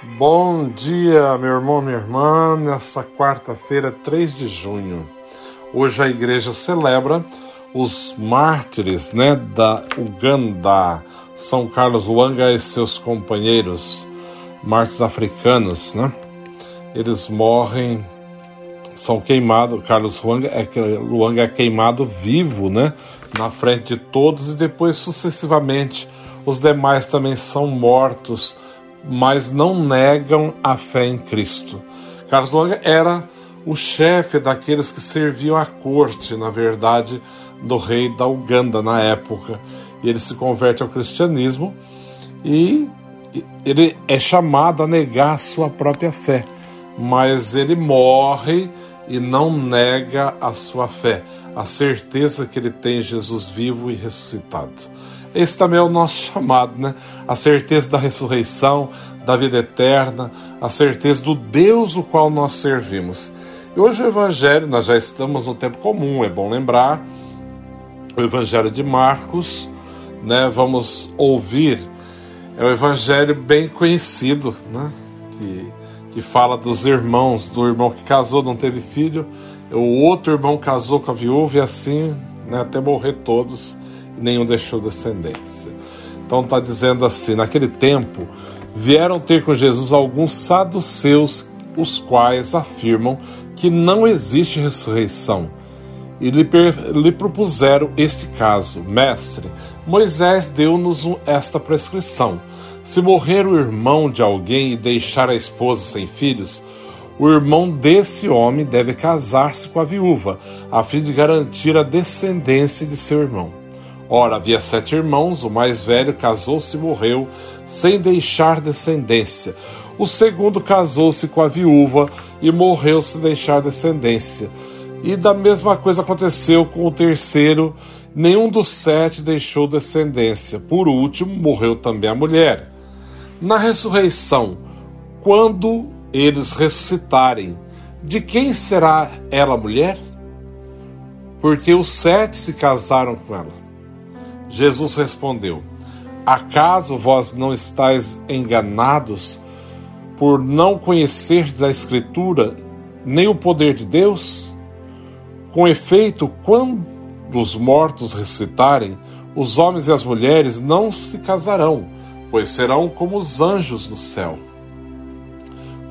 Bom dia, meu irmão, minha irmã, nessa quarta-feira, 3 de junho. Hoje a igreja celebra os mártires né, da Uganda, São Carlos Luanga e seus companheiros, mártires africanos. Né? Eles morrem, são queimados, Carlos Luanga é, Luanga é queimado vivo né, na frente de todos e depois sucessivamente os demais também são mortos mas não negam a fé em Cristo. Carlos Longa era o chefe daqueles que serviam à corte, na verdade, do rei da Uganda na época. E ele se converte ao cristianismo e ele é chamado a negar a sua própria fé, mas ele morre e não nega a sua fé, a certeza que ele tem Jesus vivo e ressuscitado. Esse também é o nosso chamado, né? A certeza da ressurreição, da vida eterna, a certeza do Deus o qual nós servimos. E hoje o Evangelho, nós já estamos no tempo comum, é bom lembrar, o Evangelho de Marcos, né? Vamos ouvir, é o Evangelho bem conhecido, né? Que, que fala dos irmãos, do irmão que casou, não teve filho, o outro irmão casou com a viúva e assim, né, até morrer todos nenhum deixou descendência. Então está dizendo assim: naquele tempo vieram ter com Jesus alguns saduceus, os quais afirmam que não existe ressurreição. E lhe, lhe propuseram este caso: Mestre, Moisés deu-nos esta prescrição. Se morrer o irmão de alguém e deixar a esposa sem filhos, o irmão desse homem deve casar-se com a viúva, a fim de garantir a descendência de seu irmão. Ora, havia sete irmãos, o mais velho casou-se e morreu, sem deixar descendência. O segundo casou-se com a viúva e morreu sem deixar descendência. E da mesma coisa aconteceu com o terceiro, nenhum dos sete deixou descendência. Por último, morreu também a mulher. Na ressurreição, quando eles ressuscitarem, de quem será ela mulher? Porque os sete se casaram com ela. Jesus respondeu: Acaso vós não estáis enganados por não conhecerdes a Escritura nem o poder de Deus? Com efeito, quando os mortos ressuscitarem, os homens e as mulheres não se casarão, pois serão como os anjos do céu.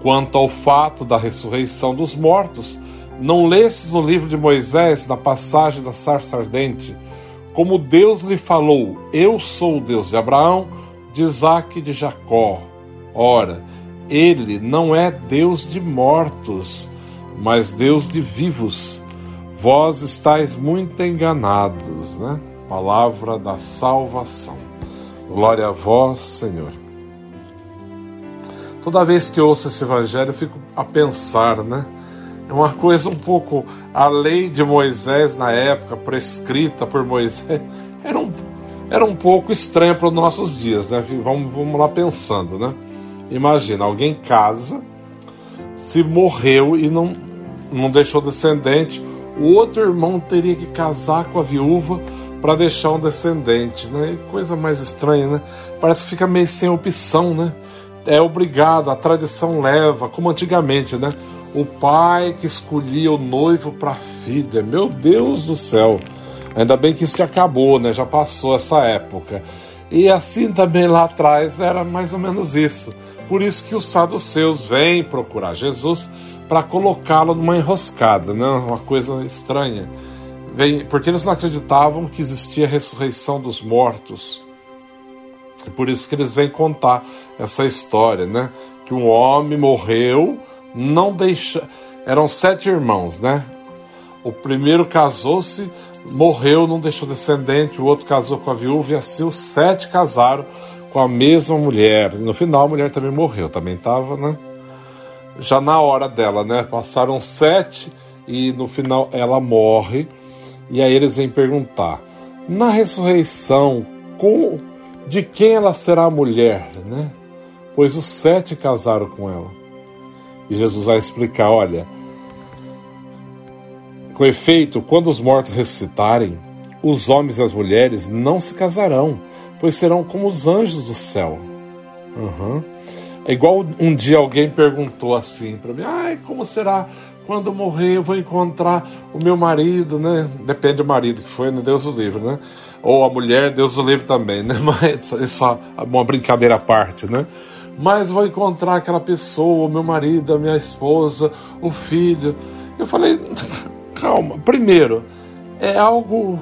Quanto ao fato da ressurreição dos mortos, não lestes no livro de Moisés, na passagem da sarça ardente, como Deus lhe falou: Eu sou o Deus de Abraão, de Isaac e de Jacó. Ora, ele não é Deus de mortos, mas Deus de vivos. Vós estáis muito enganados, né? Palavra da salvação. Glória a vós, Senhor. Toda vez que ouço esse evangelho, eu fico a pensar, né? É uma coisa um pouco. A lei de Moisés na época, prescrita por Moisés, era um, era um pouco estranha para os nossos dias, né? Vamos, vamos lá pensando, né? Imagina, alguém casa, se morreu e não, não deixou descendente, o outro irmão teria que casar com a viúva para deixar um descendente, né? Coisa mais estranha, né? Parece que fica meio sem opção, né? É obrigado, a tradição leva, como antigamente, né? O pai que escolhia o noivo para a filha. Meu Deus do céu. Ainda bem que isso já acabou, né? Já passou essa época. E assim também lá atrás era mais ou menos isso. Por isso que os saduceus vêm procurar Jesus para colocá-lo numa enroscada, né? Uma coisa estranha. Vem, porque eles não acreditavam que existia ressurreição dos mortos. Por isso que eles vêm contar essa história, né? Que um homem morreu não deixa. Eram sete irmãos, né? O primeiro casou-se, morreu, não deixou descendente, o outro casou com a viúva, e assim os sete casaram com a mesma mulher. No final a mulher também morreu, também estava, né? Já na hora dela, né? Passaram sete e no final ela morre. E aí eles vêm perguntar: na ressurreição, com, de quem ela será a mulher, né? Pois os sete casaram com ela. E Jesus vai explicar: olha, com efeito, quando os mortos ressuscitarem, os homens e as mulheres não se casarão, pois serão como os anjos do céu. Uhum. É igual um dia alguém perguntou assim para mim: ai, como será quando morrer eu vou encontrar o meu marido, né? Depende do marido que foi, né? Deus o livre, né? Ou a mulher, Deus o livre também, né? Mas é só uma brincadeira à parte, né? Mas vou encontrar aquela pessoa, meu marido, a minha esposa, o filho. Eu falei, calma. Primeiro, é algo.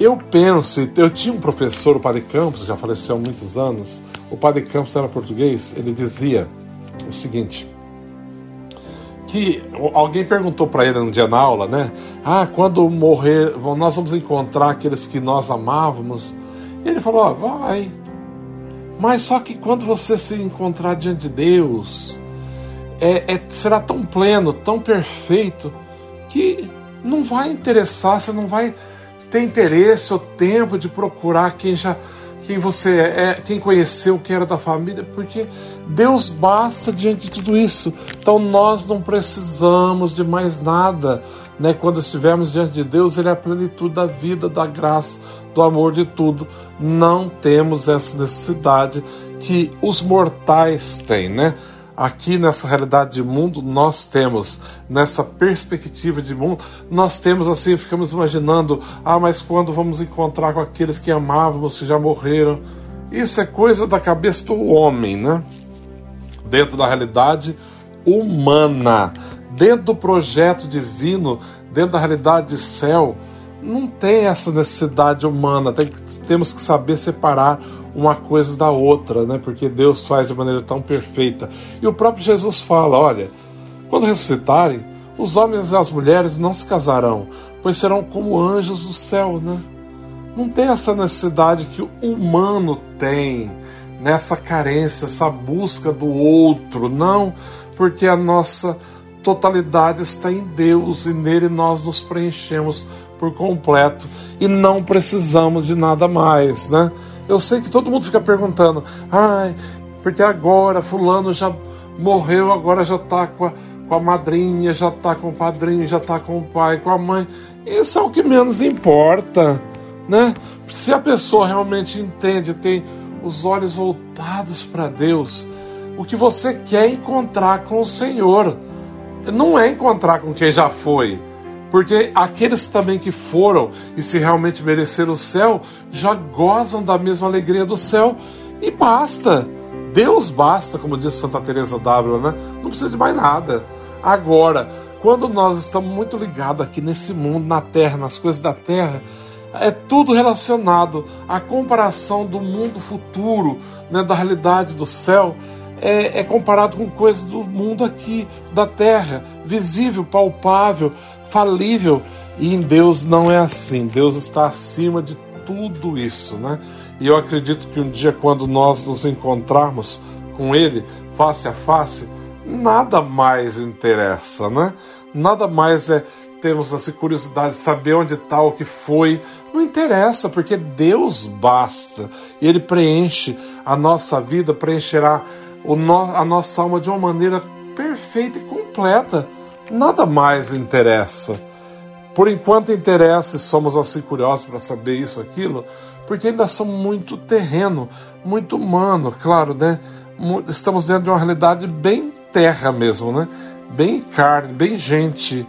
Eu penso, eu tinha um professor, o Padre Campos, já faleceu há muitos anos. O Padre Campos era português, ele dizia o seguinte: que alguém perguntou para ele um dia na aula, né? Ah, quando morrer, nós vamos encontrar aqueles que nós amávamos. Ele falou: ah, vai. Mas só que quando você se encontrar diante de Deus, é, é, será tão pleno, tão perfeito, que não vai interessar, você não vai ter interesse ou tempo de procurar quem já quem você é, quem conheceu, quem era da família, porque Deus basta diante de tudo isso. Então nós não precisamos de mais nada. Né? Quando estivermos diante de Deus, Ele é a plenitude da vida, da graça, do amor de tudo. Não temos essa necessidade que os mortais têm, né? Aqui nessa realidade de mundo, nós temos, nessa perspectiva de mundo, nós temos assim, ficamos imaginando, ah, mas quando vamos encontrar com aqueles que amávamos, que já morreram? Isso é coisa da cabeça do homem, né? Dentro da realidade humana, dentro do projeto divino, dentro da realidade de céu, não tem essa necessidade humana, tem, temos que saber separar uma coisa da outra, né? Porque Deus faz de maneira tão perfeita. E o próprio Jesus fala: olha, quando ressuscitarem, os homens e as mulheres não se casarão, pois serão como anjos do céu, né? Não tem essa necessidade que o humano tem, nessa carência, essa busca do outro, não, porque a nossa totalidade está em Deus e nele nós nos preenchemos por completo e não precisamos de nada mais, né? Eu sei que todo mundo fica perguntando, ai, porque agora fulano já morreu, agora já está com a, com a madrinha, já está com o padrinho, já está com o pai, com a mãe. Isso é o que menos importa, né? Se a pessoa realmente entende, tem os olhos voltados para Deus, o que você quer encontrar com o Senhor não é encontrar com quem já foi, porque aqueles também que foram e se realmente mereceram o céu, já gozam da mesma alegria do céu e basta. Deus basta, como diz Santa Teresa d'Ávila, né? Não precisa de mais nada. Agora, quando nós estamos muito ligados aqui nesse mundo, na terra, nas coisas da terra, é tudo relacionado à comparação do mundo futuro, né, da realidade do céu, é, é comparado com coisas do mundo aqui, da terra, visível, palpável, falível. E em Deus não é assim. Deus está acima de tudo isso, né? E eu acredito que um dia, quando nós nos encontrarmos com Ele face a face, nada mais interessa, né? Nada mais é termos essa curiosidade de saber onde está, o que foi. Não interessa, porque Deus basta. E Ele preenche a nossa vida, preencherá a nossa alma de uma maneira perfeita e completa nada mais interessa. Por enquanto interessa e somos assim curiosos para saber isso, aquilo, porque ainda somos muito terreno, muito humano, claro, né? Estamos dentro de uma realidade bem terra mesmo, né? Bem carne, bem gente.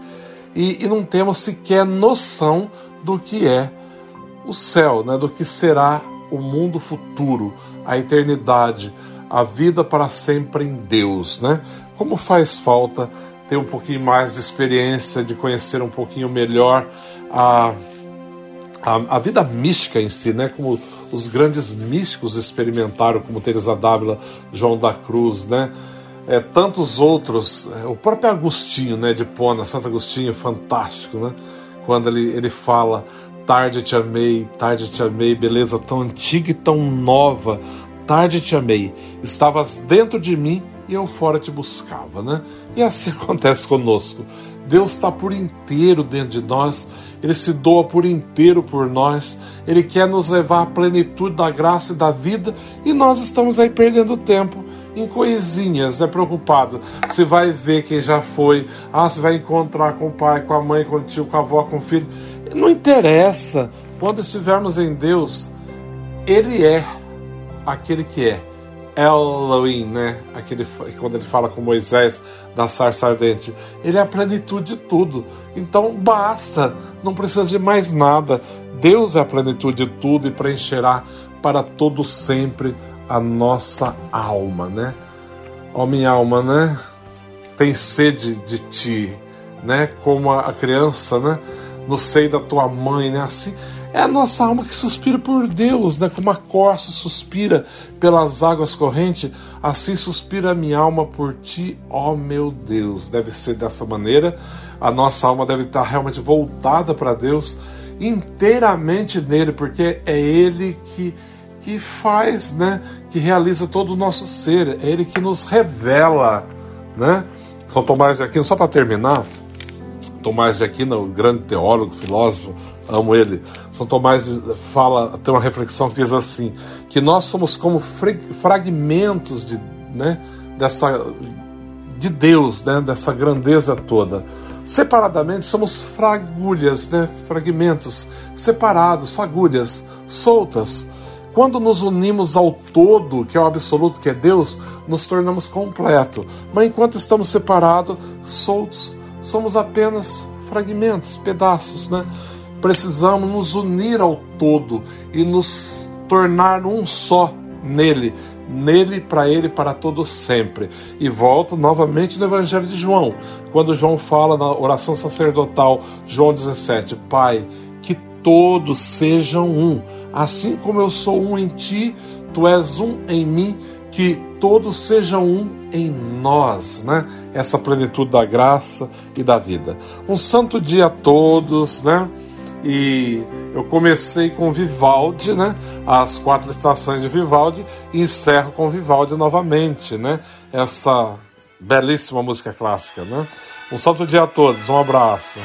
E, e não temos sequer noção do que é o céu, né? Do que será o mundo futuro, a eternidade, a vida para sempre em Deus, né? Como faz falta ter um pouquinho mais de experiência, de conhecer um pouquinho melhor a, a, a, vida mística em si, né? Como os grandes místicos experimentaram, como Teresa d'Ávila, João da Cruz, né? É, tantos outros, é, o próprio Agostinho, né, de Pona, Santo Agostinho, fantástico, né? Quando ele, ele fala, tarde te amei, tarde te amei, beleza tão antiga e tão nova, tarde te amei, estavas dentro de mim e eu fora te buscava, né? E assim acontece conosco. Deus está por inteiro dentro de nós, Ele se doa por inteiro por nós, Ele quer nos levar à plenitude da graça e da vida, e nós estamos aí perdendo tempo em coisinhas, né? Preocupados. Se vai ver quem já foi, ah, se vai encontrar com o pai, com a mãe, com o tio, com a avó, com o filho. Não interessa. Quando estivermos em Deus, Ele é aquele que é Elohim, né? Aquele, quando ele fala com Moisés da sarça ardente. Ele é a plenitude de tudo. Então basta, não precisa de mais nada. Deus é a plenitude de tudo e preencherá para todo sempre a nossa alma, né? Ó minha alma, né? Tem sede de ti, né? Como a criança, né? No seio da tua mãe, né? Assim, é a nossa alma que suspira por Deus, né? Como a corça suspira pelas águas correntes, assim suspira a minha alma por ti, ó meu Deus. Deve ser dessa maneira. A nossa alma deve estar realmente voltada para Deus, inteiramente nele, porque é Ele que que faz, né, que realiza todo o nosso ser, é Ele que nos revela, né? São Tomás de Aquino, só para terminar, Tomás de Aquino, grande teólogo, filósofo, amo ele. São Tomás fala, tem uma reflexão que diz assim, que nós somos como fragmentos de, né, dessa de Deus, né, dessa grandeza toda. Separadamente somos fragulhas, né, fragmentos separados, fagulhas soltas. Quando nos unimos ao todo, que é o absoluto, que é Deus, nos tornamos completo. Mas enquanto estamos separados, soltos, somos apenas fragmentos, pedaços, né? Precisamos nos unir ao todo e nos tornar um só nele, nele, para ele, para todos sempre. E volto novamente no Evangelho de João, quando João fala na oração sacerdotal, João 17: Pai, que todos sejam um, assim como eu sou um em ti, tu és um em mim, que todos sejam um em nós, né? Essa plenitude da graça e da vida. Um santo dia a todos, né? E eu comecei com Vivaldi, né? As quatro estações de Vivaldi e encerro com Vivaldi novamente, né? Essa belíssima música clássica, né? Um santo dia a todos, um abraço.